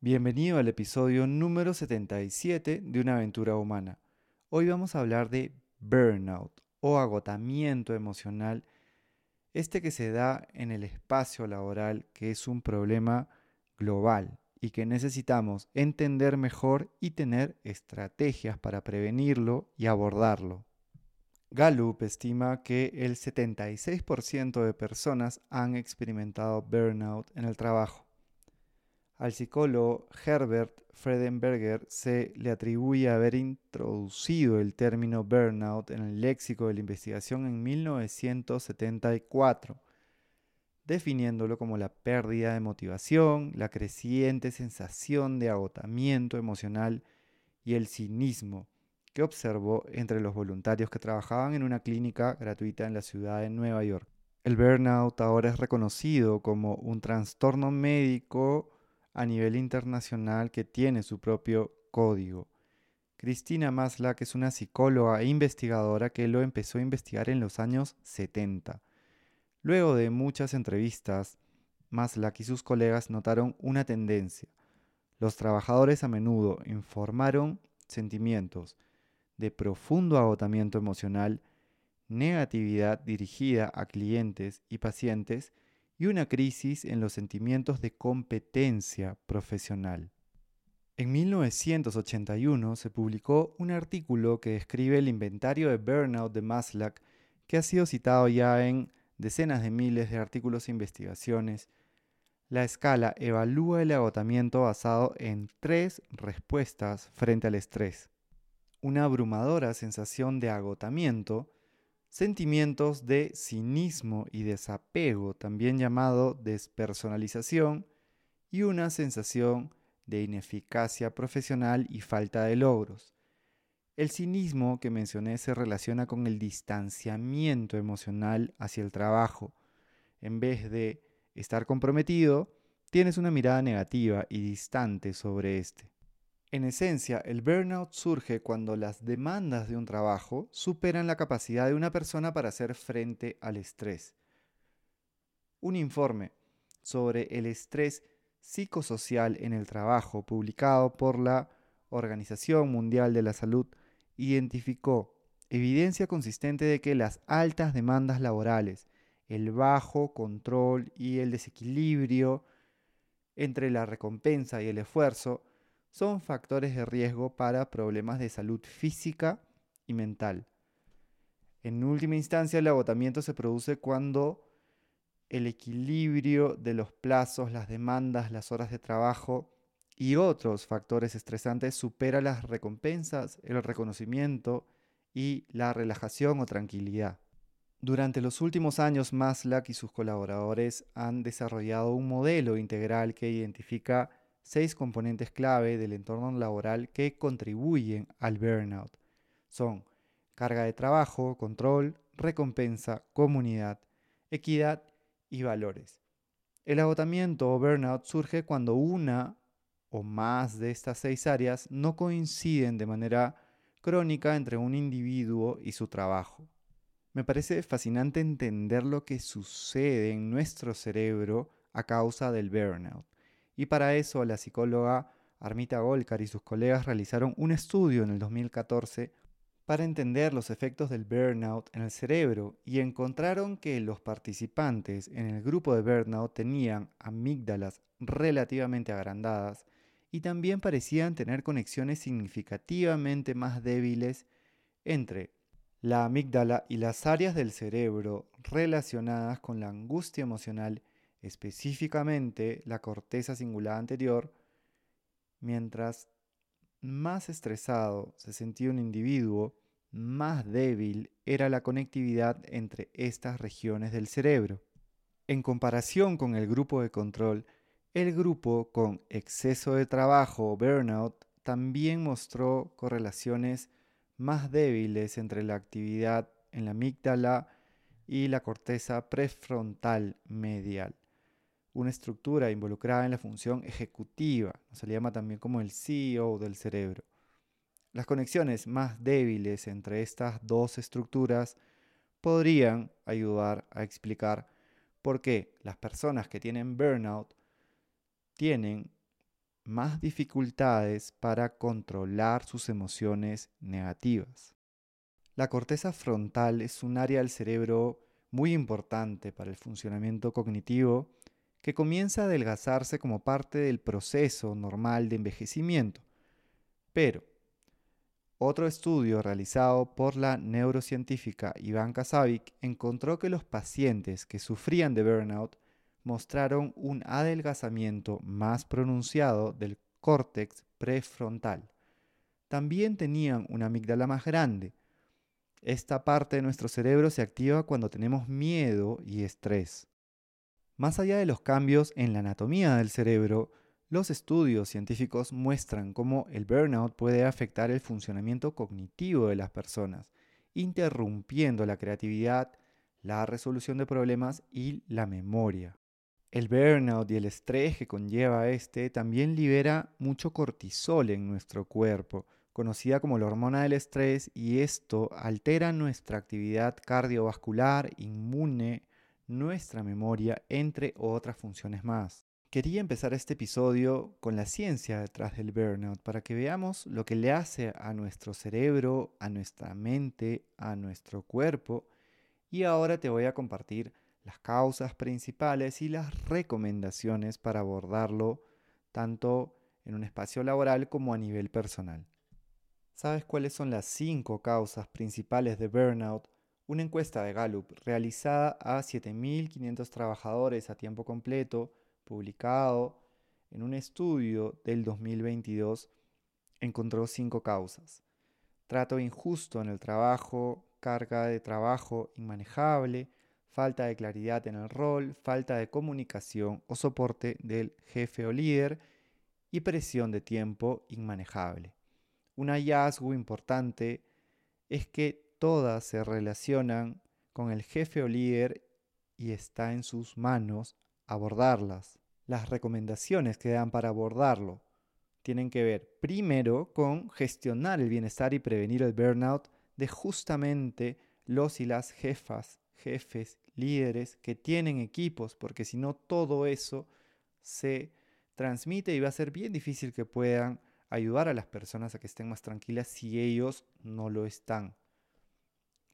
Bienvenido al episodio número 77 de Una aventura humana. Hoy vamos a hablar de burnout o agotamiento emocional, este que se da en el espacio laboral, que es un problema global y que necesitamos entender mejor y tener estrategias para prevenirlo y abordarlo. Gallup estima que el 76% de personas han experimentado burnout en el trabajo. Al psicólogo Herbert Fredenberger se le atribuye haber introducido el término burnout en el léxico de la investigación en 1974, definiéndolo como la pérdida de motivación, la creciente sensación de agotamiento emocional y el cinismo que observó entre los voluntarios que trabajaban en una clínica gratuita en la ciudad de Nueva York. El burnout ahora es reconocido como un trastorno médico a nivel internacional que tiene su propio código. Cristina Maslach es una psicóloga e investigadora que lo empezó a investigar en los años 70. Luego de muchas entrevistas, Maslach y sus colegas notaron una tendencia. Los trabajadores a menudo informaron sentimientos de profundo agotamiento emocional, negatividad dirigida a clientes y pacientes, y una crisis en los sentimientos de competencia profesional. En 1981 se publicó un artículo que describe el inventario de burnout de Maslach, que ha sido citado ya en decenas de miles de artículos e investigaciones. La escala evalúa el agotamiento basado en tres respuestas frente al estrés. Una abrumadora sensación de agotamiento, sentimientos de cinismo y desapego, también llamado despersonalización, y una sensación de ineficacia profesional y falta de logros. El cinismo que mencioné se relaciona con el distanciamiento emocional hacia el trabajo. En vez de estar comprometido, tienes una mirada negativa y distante sobre este. En esencia, el burnout surge cuando las demandas de un trabajo superan la capacidad de una persona para hacer frente al estrés. Un informe sobre el estrés psicosocial en el trabajo publicado por la Organización Mundial de la Salud identificó evidencia consistente de que las altas demandas laborales, el bajo control y el desequilibrio entre la recompensa y el esfuerzo son factores de riesgo para problemas de salud física y mental. En última instancia, el agotamiento se produce cuando el equilibrio de los plazos, las demandas, las horas de trabajo y otros factores estresantes supera las recompensas, el reconocimiento y la relajación o tranquilidad. Durante los últimos años, Maslach y sus colaboradores han desarrollado un modelo integral que identifica seis componentes clave del entorno laboral que contribuyen al burnout. Son carga de trabajo, control, recompensa, comunidad, equidad y valores. El agotamiento o burnout surge cuando una o más de estas seis áreas no coinciden de manera crónica entre un individuo y su trabajo. Me parece fascinante entender lo que sucede en nuestro cerebro a causa del burnout. Y para eso la psicóloga Armita Golkar y sus colegas realizaron un estudio en el 2014 para entender los efectos del burnout en el cerebro y encontraron que los participantes en el grupo de burnout tenían amígdalas relativamente agrandadas y también parecían tener conexiones significativamente más débiles entre la amígdala y las áreas del cerebro relacionadas con la angustia emocional específicamente la corteza cingulada anterior, mientras más estresado se sentía un individuo, más débil era la conectividad entre estas regiones del cerebro. En comparación con el grupo de control, el grupo con exceso de trabajo burnout también mostró correlaciones más débiles entre la actividad en la amígdala y la corteza prefrontal medial una estructura involucrada en la función ejecutiva, se le llama también como el CEO del cerebro. Las conexiones más débiles entre estas dos estructuras podrían ayudar a explicar por qué las personas que tienen burnout tienen más dificultades para controlar sus emociones negativas. La corteza frontal es un área del cerebro muy importante para el funcionamiento cognitivo que comienza a adelgazarse como parte del proceso normal de envejecimiento. Pero otro estudio realizado por la neurocientífica Ivanka Savic encontró que los pacientes que sufrían de burnout mostraron un adelgazamiento más pronunciado del córtex prefrontal. También tenían una amígdala más grande, esta parte de nuestro cerebro se activa cuando tenemos miedo y estrés. Más allá de los cambios en la anatomía del cerebro, los estudios científicos muestran cómo el burnout puede afectar el funcionamiento cognitivo de las personas, interrumpiendo la creatividad, la resolución de problemas y la memoria. El burnout y el estrés que conlleva este también libera mucho cortisol en nuestro cuerpo, conocida como la hormona del estrés, y esto altera nuestra actividad cardiovascular, inmune, nuestra memoria, entre otras funciones más. Quería empezar este episodio con la ciencia detrás del burnout para que veamos lo que le hace a nuestro cerebro, a nuestra mente, a nuestro cuerpo y ahora te voy a compartir las causas principales y las recomendaciones para abordarlo tanto en un espacio laboral como a nivel personal. ¿Sabes cuáles son las cinco causas principales de burnout? Una encuesta de Gallup realizada a 7.500 trabajadores a tiempo completo, publicado en un estudio del 2022, encontró cinco causas. Trato injusto en el trabajo, carga de trabajo inmanejable, falta de claridad en el rol, falta de comunicación o soporte del jefe o líder y presión de tiempo inmanejable. Un hallazgo importante es que todas se relacionan con el jefe o líder y está en sus manos abordarlas. Las recomendaciones que dan para abordarlo tienen que ver primero con gestionar el bienestar y prevenir el burnout de justamente los y las jefas, jefes, líderes que tienen equipos, porque si no todo eso se transmite y va a ser bien difícil que puedan ayudar a las personas a que estén más tranquilas si ellos no lo están.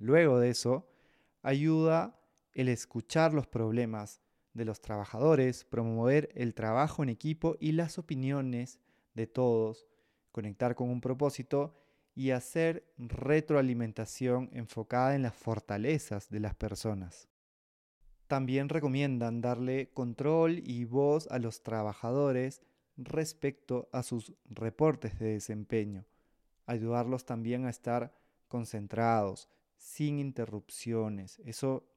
Luego de eso, ayuda el escuchar los problemas de los trabajadores, promover el trabajo en equipo y las opiniones de todos, conectar con un propósito y hacer retroalimentación enfocada en las fortalezas de las personas. También recomiendan darle control y voz a los trabajadores respecto a sus reportes de desempeño, ayudarlos también a estar concentrados, sin interrupciones. Eso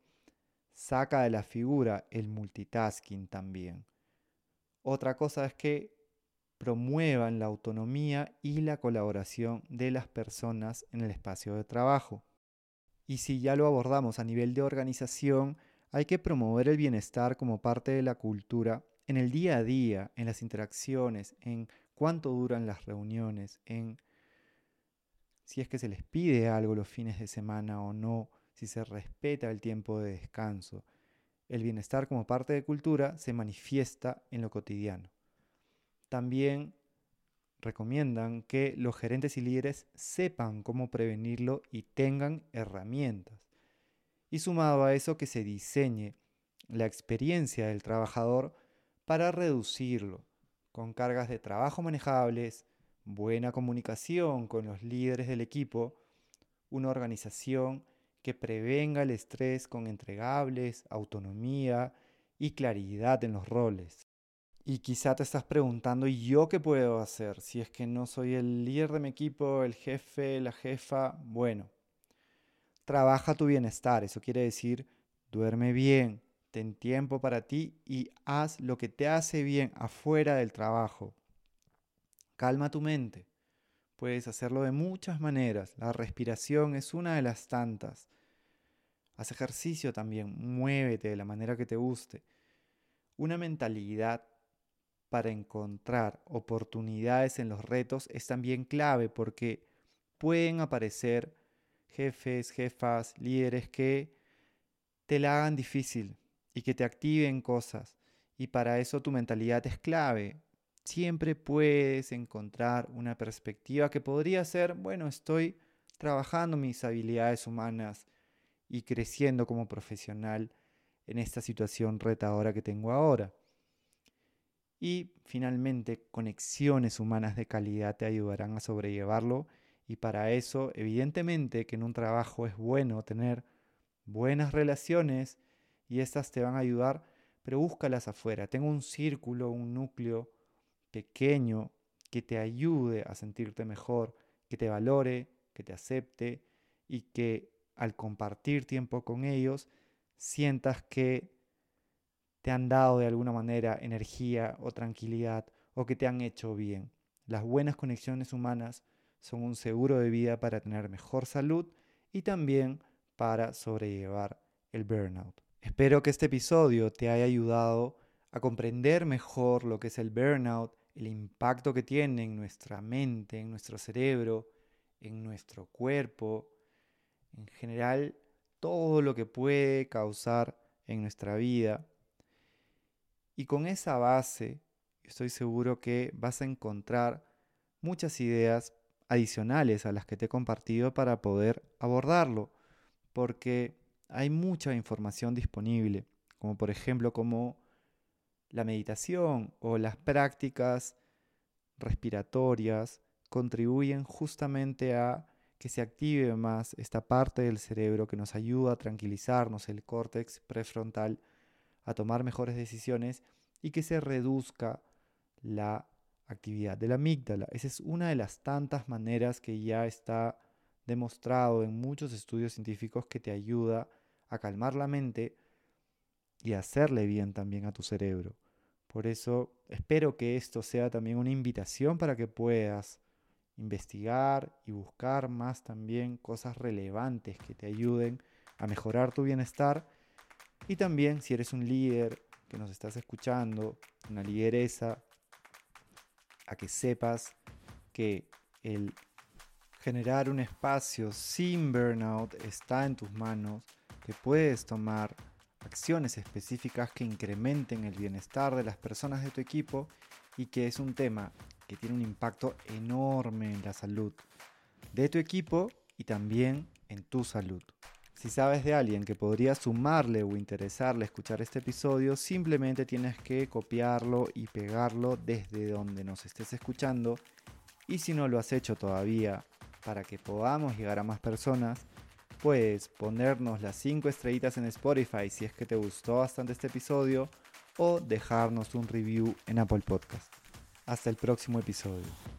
saca de la figura el multitasking también. Otra cosa es que promuevan la autonomía y la colaboración de las personas en el espacio de trabajo. Y si ya lo abordamos a nivel de organización, hay que promover el bienestar como parte de la cultura en el día a día, en las interacciones, en cuánto duran las reuniones, en si es que se les pide algo los fines de semana o no, si se respeta el tiempo de descanso. El bienestar como parte de cultura se manifiesta en lo cotidiano. También recomiendan que los gerentes y líderes sepan cómo prevenirlo y tengan herramientas. Y sumado a eso que se diseñe la experiencia del trabajador para reducirlo, con cargas de trabajo manejables, buena comunicación con los líderes del equipo, una organización que prevenga el estrés con entregables, autonomía y claridad en los roles. Y quizá te estás preguntando, ¿y yo qué puedo hacer? Si es que no soy el líder de mi equipo, el jefe, la jefa, bueno, trabaja tu bienestar, eso quiere decir, duerme bien, ten tiempo para ti y haz lo que te hace bien afuera del trabajo. Calma tu mente. Puedes hacerlo de muchas maneras. La respiración es una de las tantas. Haz ejercicio también, muévete de la manera que te guste. Una mentalidad para encontrar oportunidades en los retos es también clave porque pueden aparecer jefes, jefas, líderes que te la hagan difícil, y que te activen cosas. Y para eso tu mentalidad es clave. Siempre puedes encontrar una perspectiva que podría ser, bueno, estoy trabajando mis habilidades humanas y creciendo como profesional en esta situación retadora que tengo ahora. Y finalmente, conexiones humanas de calidad te ayudarán a sobrellevarlo y para eso, evidentemente que en un trabajo es bueno tener buenas relaciones y estas te van a ayudar, pero búscalas afuera. Tengo un círculo, un núcleo pequeño que te ayude a sentirte mejor, que te valore, que te acepte y que al compartir tiempo con ellos sientas que te han dado de alguna manera energía o tranquilidad o que te han hecho bien. Las buenas conexiones humanas son un seguro de vida para tener mejor salud y también para sobrellevar el burnout. Espero que este episodio te haya ayudado a comprender mejor lo que es el burnout, el impacto que tiene en nuestra mente, en nuestro cerebro, en nuestro cuerpo, en general todo lo que puede causar en nuestra vida. Y con esa base estoy seguro que vas a encontrar muchas ideas adicionales a las que te he compartido para poder abordarlo, porque hay mucha información disponible, como por ejemplo como la meditación o las prácticas respiratorias contribuyen justamente a que se active más esta parte del cerebro que nos ayuda a tranquilizarnos, el córtex prefrontal, a tomar mejores decisiones y que se reduzca la actividad de la amígdala. Esa es una de las tantas maneras que ya está demostrado en muchos estudios científicos que te ayuda a calmar la mente y hacerle bien también a tu cerebro. Por eso espero que esto sea también una invitación para que puedas investigar y buscar más también cosas relevantes que te ayuden a mejorar tu bienestar. Y también si eres un líder que nos estás escuchando, una lideresa, a que sepas que el generar un espacio sin burnout está en tus manos, que puedes tomar acciones específicas que incrementen el bienestar de las personas de tu equipo y que es un tema que tiene un impacto enorme en la salud de tu equipo y también en tu salud. Si sabes de alguien que podría sumarle o interesarle escuchar este episodio, simplemente tienes que copiarlo y pegarlo desde donde nos estés escuchando. Y si no lo has hecho todavía, para que podamos llegar a más personas, puedes ponernos las 5 estrellitas en Spotify si es que te gustó bastante este episodio o dejarnos un review en Apple Podcast. Hasta el próximo episodio.